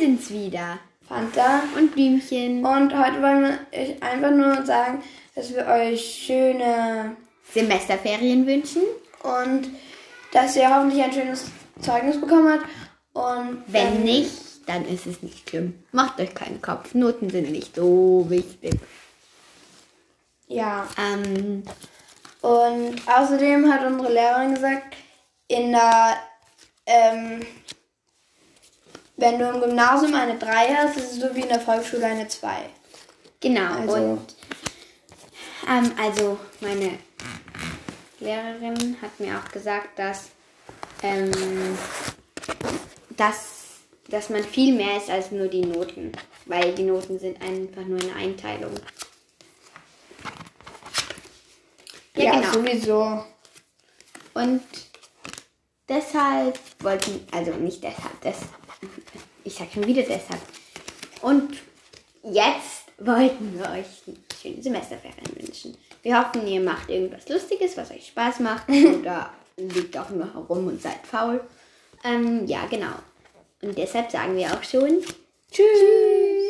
sind's wieder. Fanta. Und Blümchen. Und heute wollen wir euch einfach nur sagen, dass wir euch schöne Semesterferien wünschen. und dass ihr hoffentlich ein schönes Zeugnis bekommen habt. Und Wenn dann- nicht, dann ist es nicht schlimm. Macht euch keinen Kopf. Noten sind nicht so wichtig. Ja. Ähm, Und außerdem hat unsere Lehrerin gesagt, in der, ähm, wenn du im Gymnasium eine 3 hast, ist es so wie in der Volksschule eine 2. genau. Also- Und ähm, also meine Lehrerin hat mir auch gesagt, dass, ähm, dass, dass man viel mehr ist als nur die Noten. Weil die Noten sind einfach nur eine Einteilung. Ja, genau. sowieso. Und deshalb wollten, also nicht deshalb, das, ich sag schon wieder deshalb. Und jetzt wollten wir euch schöne Semesterferien wünschen. Wir hoffen, ihr macht irgendwas Lustiges, was euch Spaß macht oder liegt auch nur herum und seid faul. Ähm, ja, genau. Und deshalb sagen wir auch schon Tschüss.